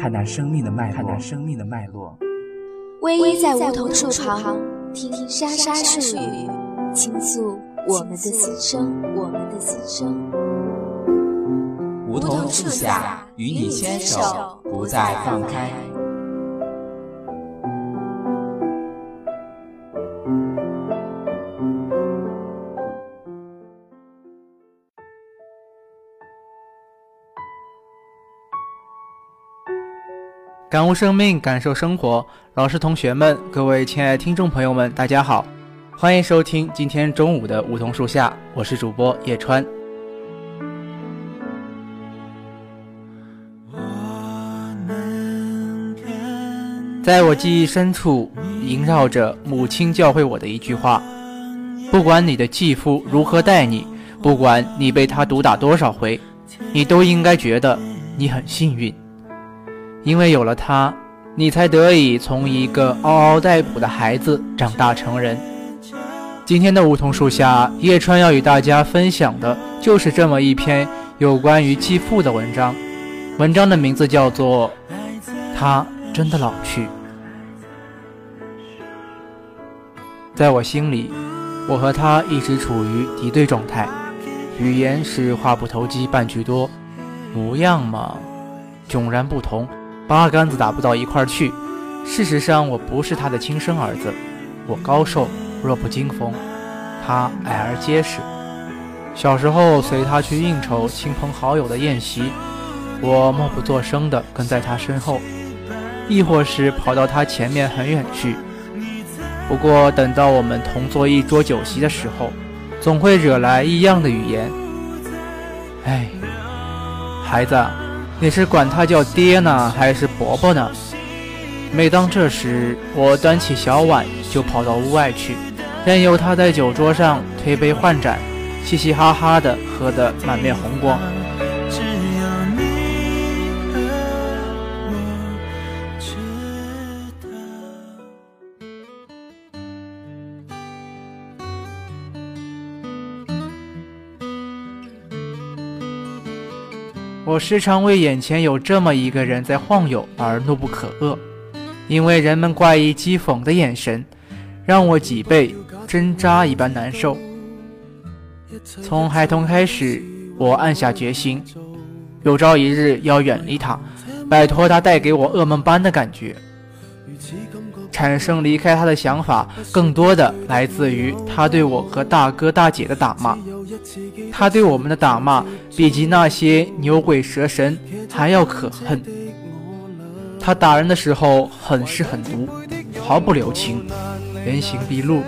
看那生命的脉，看那生命的脉络。偎依在梧桐树旁，听沙沙树语，倾诉我们的心声，我们的心声。梧桐树下，与你牵手，不再放开。感悟生命，感受生活。老师、同学们，各位亲爱的听众朋友们，大家好，欢迎收听今天中午的梧桐树下，我是主播叶川。在我记忆深处，萦绕着母亲教会我的一句话：不管你的继父如何待你，不管你被他毒打多少回，你都应该觉得你很幸运。因为有了他，你才得以从一个嗷嗷待哺的孩子长大成人。今天的梧桐树下，叶川要与大家分享的就是这么一篇有关于继父的文章。文章的名字叫做《他真的老去》。在我心里，我和他一直处于敌对状态，语言是话不投机半句多，模样嘛，迥然不同。八竿子打不到一块儿去。事实上，我不是他的亲生儿子。我高瘦，弱不禁风；他矮而结实。小时候随他去应酬亲朋好友的宴席，我默不作声地跟在他身后，亦或是跑到他前面很远去。不过，等到我们同坐一桌酒席的时候，总会惹来异样的语言。哎，孩子。你是管他叫爹呢，还是伯伯呢？每当这时，我端起小碗就跑到屋外去，任由他在酒桌上推杯换盏，嘻嘻哈哈的喝得满面红光。我时常为眼前有这么一个人在晃悠而怒不可遏，因为人们怪异讥讽的眼神，让我脊背针扎一般难受。从孩童开始，我暗下决心，有朝一日要远离他，摆脱他带给我噩梦般的感觉。产生离开他的想法，更多的来自于他对我和大哥大姐的打骂。他对我们的打骂，比及那些牛鬼蛇神还要可恨。他打人的时候很是狠毒，毫不留情，原形毕露，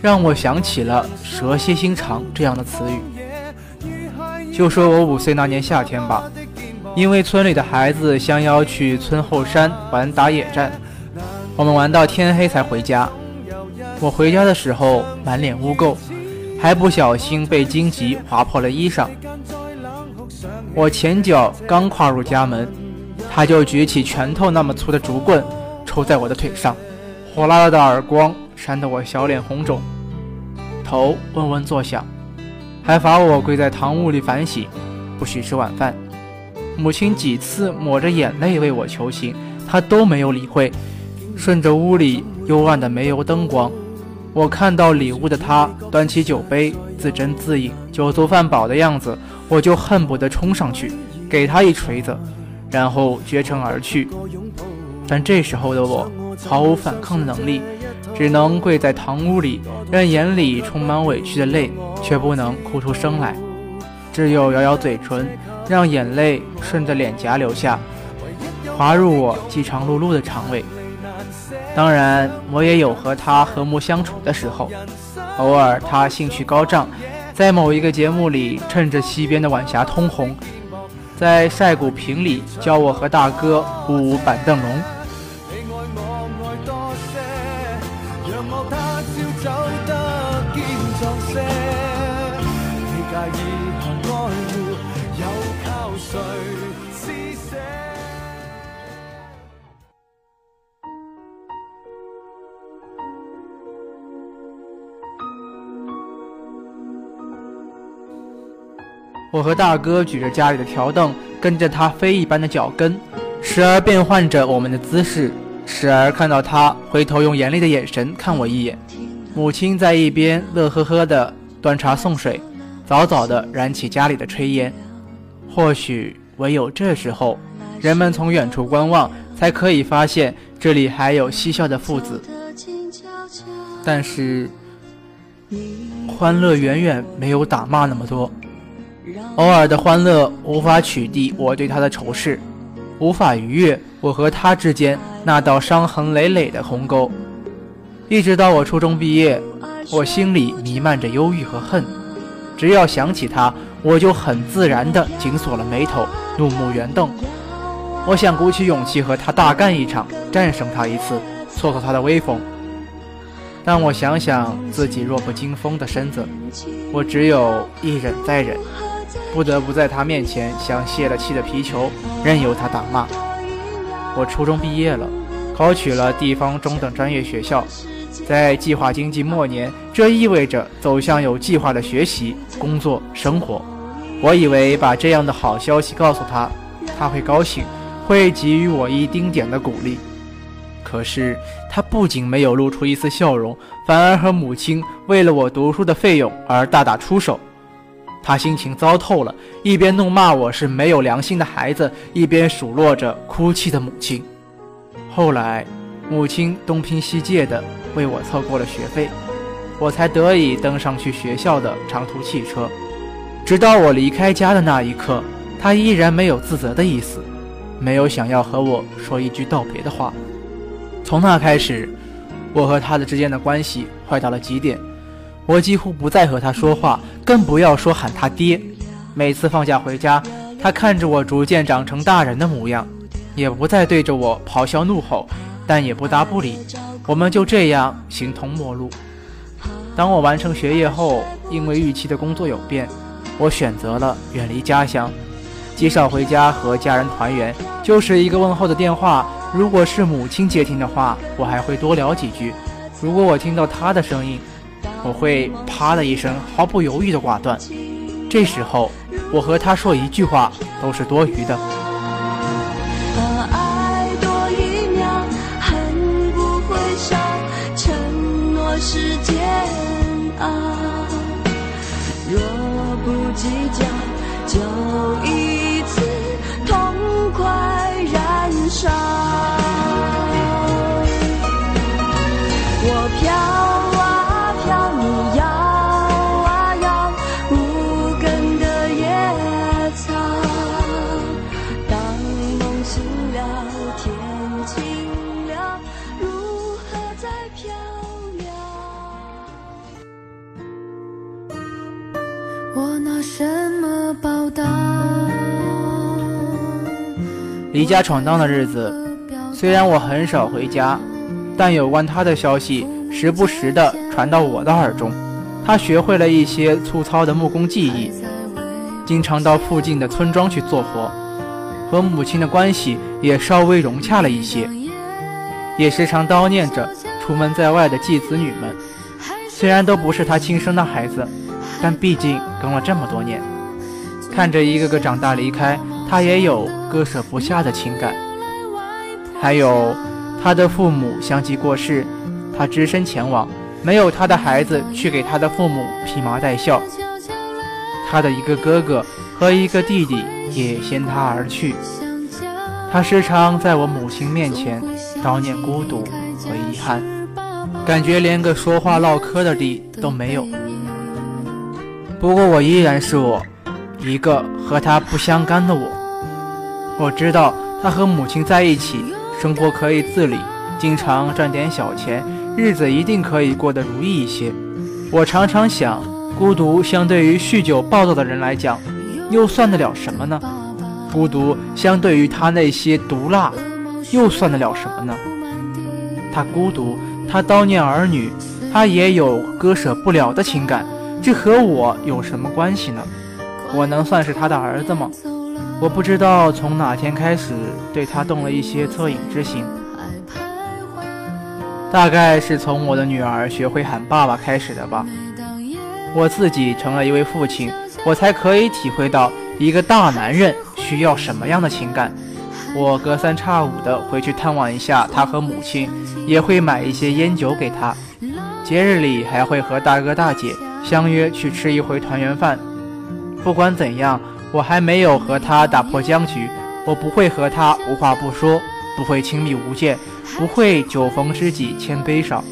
让我想起了“蛇蝎心肠”这样的词语。就说我五岁那年夏天吧。因为村里的孩子相邀去村后山玩打野战，我们玩到天黑才回家。我回家的时候满脸污垢，还不小心被荆棘划破了衣裳。我前脚刚跨入家门，他就举起拳头那么粗的竹棍抽在我的腿上，火辣辣的耳光扇得我小脸红肿，头嗡嗡作响，还罚我跪在堂屋里反省，不许吃晚饭。母亲几次抹着眼泪为我求情，他都没有理会。顺着屋里幽暗的煤油灯光，我看到里屋的他端起酒杯自斟自饮，酒足饭饱的样子，我就恨不得冲上去给他一锤子，然后绝尘而去。但这时候的我毫无反抗的能力，只能跪在堂屋里，任眼里充满委屈的泪，却不能哭出声来，只有咬咬嘴唇。让眼泪顺着脸颊流下，滑入我饥肠辘辘的肠胃。当然，我也有和他和睦相处的时候。偶尔，他兴趣高涨，在某一个节目里，趁着西边的晚霞通红，在晒谷坪里教我和大哥舞板凳龙。我和大哥举着家里的条凳，跟着他飞一般的脚跟，时而变换着我们的姿势，时而看到他回头用严厉的眼神看我一眼。母亲在一边乐呵呵地端茶送水，早早地燃起家里的炊烟。或许唯有这时候，人们从远处观望，才可以发现这里还有嬉笑的父子。但是，欢乐远远没有打骂那么多。偶尔的欢乐无法取缔我对他的仇视，无法逾越我和他之间那道伤痕累累的鸿沟。一直到我初中毕业，我心里弥漫着忧郁和恨。只要想起他，我就很自然地紧锁了眉头，怒目圆瞪。我想鼓起勇气和他大干一场，战胜他一次，挫挫他的威风。但我想想自己弱不禁风的身子，我只有一忍再忍。不得不在他面前像泄了气的皮球，任由他打骂。我初中毕业了，考取了地方中等专业学校，在计划经济末年，这意味着走向有计划的学习、工作、生活。我以为把这样的好消息告诉他，他会高兴，会给予我一丁点的鼓励。可是他不仅没有露出一丝笑容，反而和母亲为了我读书的费用而大打出手。他心情糟透了，一边怒骂我是没有良心的孩子，一边数落着哭泣的母亲。后来，母亲东拼西借的为我凑够了学费，我才得以登上去学校的长途汽车。直到我离开家的那一刻，他依然没有自责的意思，没有想要和我说一句道别的话。从那开始，我和他的之间的关系坏到了极点。我几乎不再和他说话，更不要说喊他爹。每次放假回家，他看着我逐渐长成大人的模样，也不再对着我咆哮怒吼，但也不搭不理。我们就这样形同陌路。当我完成学业后，因为预期的工作有变，我选择了远离家乡，极少回家和家人团圆，就是一个问候的电话。如果是母亲接听的话，我还会多聊几句；如果我听到她的声音，我会啪的一声，毫不犹豫的挂断。这时候，我和他说一句话都是多余的。把爱多一秒，恨不会少，承诺是煎熬。若不计较，我拿什么报答？离家闯荡的日子，虽然我很少回家，但有关他的消息时不时地传到我的耳中。他学会了一些粗糙的木工技艺，经常到附近的村庄去做活，和母亲的关系也稍微融洽了一些，也时常叨念着出门在外的继子女们。虽然都不是他亲生的孩子，但毕竟跟了这么多年，看着一个个长大离开，他也有割舍不下的情感。还有，他的父母相继过世，他只身前往，没有他的孩子去给他的父母披麻戴孝。他的一个哥哥和一个弟弟也先他而去。他时常在我母亲面前叨念孤独和遗憾，感觉连个说话唠嗑的地都没有。不过我依然是我，一个和他不相干的我。我知道他和母亲在一起，生活可以自理，经常赚点小钱，日子一定可以过得如意一些。我常常想，孤独相对于酗酒暴躁的人来讲，又算得了什么呢？孤独相对于他那些毒辣，又算得了什么呢？他孤独，他叨念儿女，他也有割舍不了的情感，这和我有什么关系呢？我能算是他的儿子吗？我不知道从哪天开始对他动了一些恻隐之心，大概是从我的女儿学会喊爸爸开始的吧。我自己成了一位父亲，我才可以体会到一个大男人需要什么样的情感。我隔三差五的回去探望一下他和母亲，也会买一些烟酒给他。节日里还会和大哥大姐相约去吃一回团圆饭。不管怎样，我还没有和他打破僵局，我不会和他无话不说，不会亲密无间，不会酒逢知己千杯少。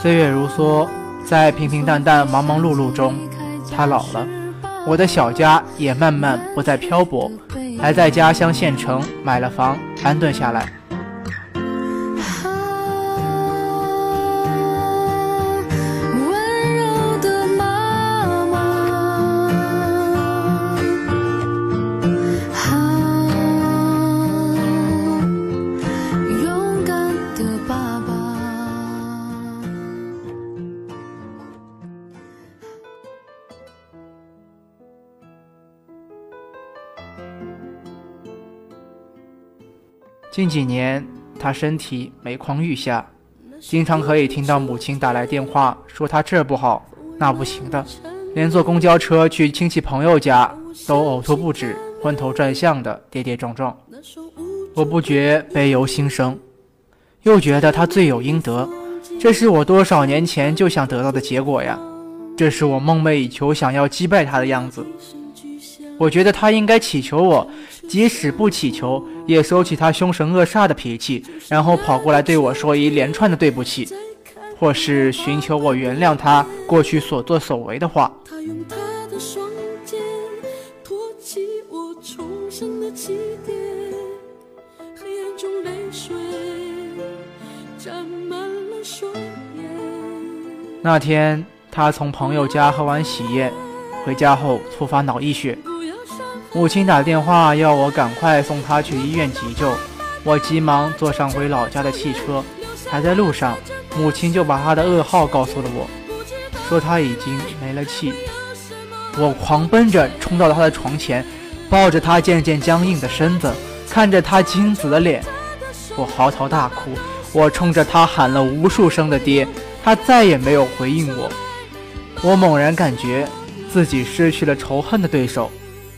岁月如梭，在平平淡淡、忙忙碌碌中，他老了，我的小家也慢慢不再漂泊，还在家乡县城买了房，安顿下来。近几年，他身体每况愈下，经常可以听到母亲打来电话，说他这不好那不行的，连坐公交车去亲戚朋友家都呕吐不止，昏头转向的跌跌撞撞。我不觉悲由心生，又觉得他罪有应得，这是我多少年前就想得到的结果呀，这是我梦寐以求想要击败他的样子。我觉得他应该祈求我，即使不乞求，也收起他凶神恶煞的脾气，然后跑过来对我说一连串的对不起，或是寻求我原谅他过去所作所为的话。那天，他从朋友家喝完喜宴，回家后突发脑溢血，母亲打电话要我赶快送他去医院急救。我急忙坐上回老家的汽车，还在路上，母亲就把他的噩耗告诉了我，说他已经没了气。我狂奔着冲到他的床前，抱着他渐渐僵硬的身子，看着他青紫的脸，我嚎啕大哭。我冲着他喊了无数声的爹，他再也没有回应我。我猛然感觉自己失去了仇恨的对手，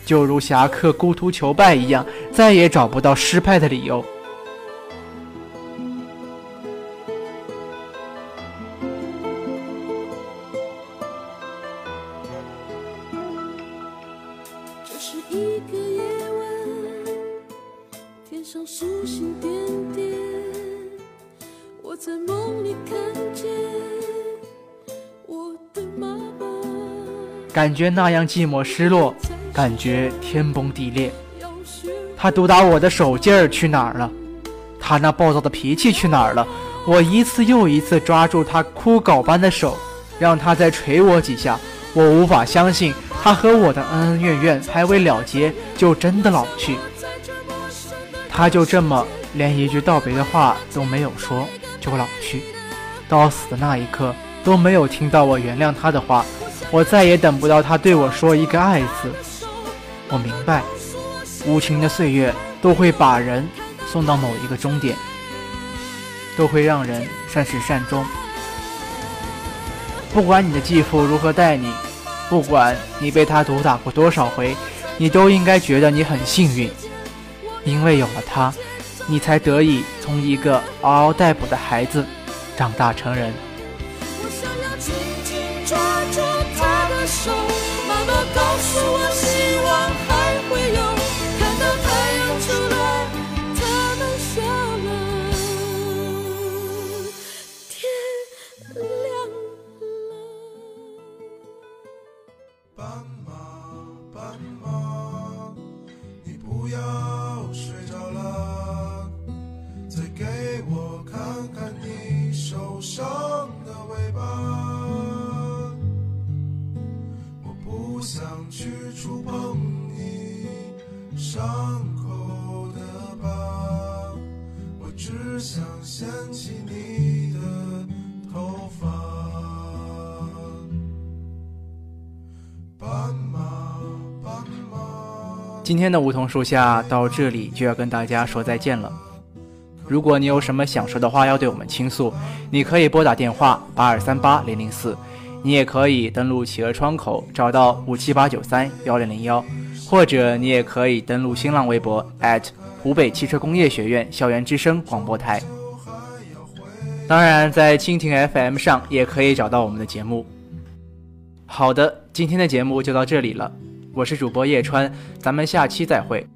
就如侠客孤图求败一样，再也找不到失败的理由。这是一个夜晚，天上星星点点，我在梦里看见我的妈妈。感觉那样寂寞失落，感觉天崩地裂。他毒打我的手劲儿去哪儿了？他那暴躁的脾气去哪儿了？我一次又一次抓住他枯槁般的手，让他再捶我几下。我无法相信，他和我的恩恩怨怨还未了结，就真的老去。他就这么连一句道别的话都没有说，就老去。到死的那一刻，都没有听到我原谅他的话。我再也等不到他对我说一个爱字。我明白，无情的岁月都会把人送到某一个终点，都会让人善始善终。不管你的继父如何待你，不管你被他毒打过多少回，你都应该觉得你很幸运，因为有了他，你才得以从一个嗷嗷待哺的孩子长大成人。我想要紧紧抓住她的手，告诉我，希望还会有，看到太阳出来，他们笑了，天亮了。斑马，斑马，今天的梧桐树下到这里就要跟大家说再见了。如果你有什么想说的话要对我们倾诉，你可以拨打电话八二三八零零四，你也可以登录企鹅窗口找到五七八九三幺零零幺，或者你也可以登录新浪微博湖北汽车工业学院校园之声广播台。当然，在蜻蜓 FM 上也可以找到我们的节目。好的，今天的节目就到这里了，我是主播叶川，咱们下期再会。